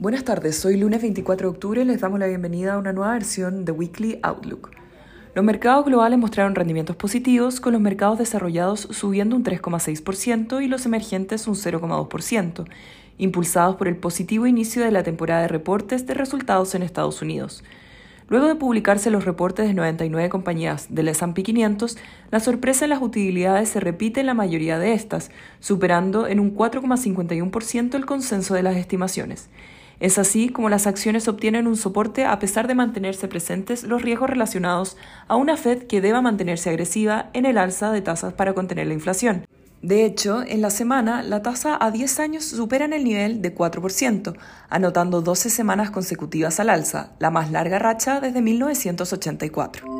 Buenas tardes, soy lunes 24 de octubre y les damos la bienvenida a una nueva versión de Weekly Outlook. Los mercados globales mostraron rendimientos positivos, con los mercados desarrollados subiendo un 3,6% y los emergentes un 0,2%, impulsados por el positivo inicio de la temporada de reportes de resultados en Estados Unidos. Luego de publicarse los reportes de 99 compañías del S&P 500, la sorpresa en las utilidades se repite en la mayoría de estas, superando en un 4,51% el consenso de las estimaciones. Es así como las acciones obtienen un soporte a pesar de mantenerse presentes los riesgos relacionados a una Fed que deba mantenerse agresiva en el alza de tasas para contener la inflación. De hecho, en la semana, la tasa a 10 años supera el nivel de 4%, anotando 12 semanas consecutivas al alza, la más larga racha desde 1984.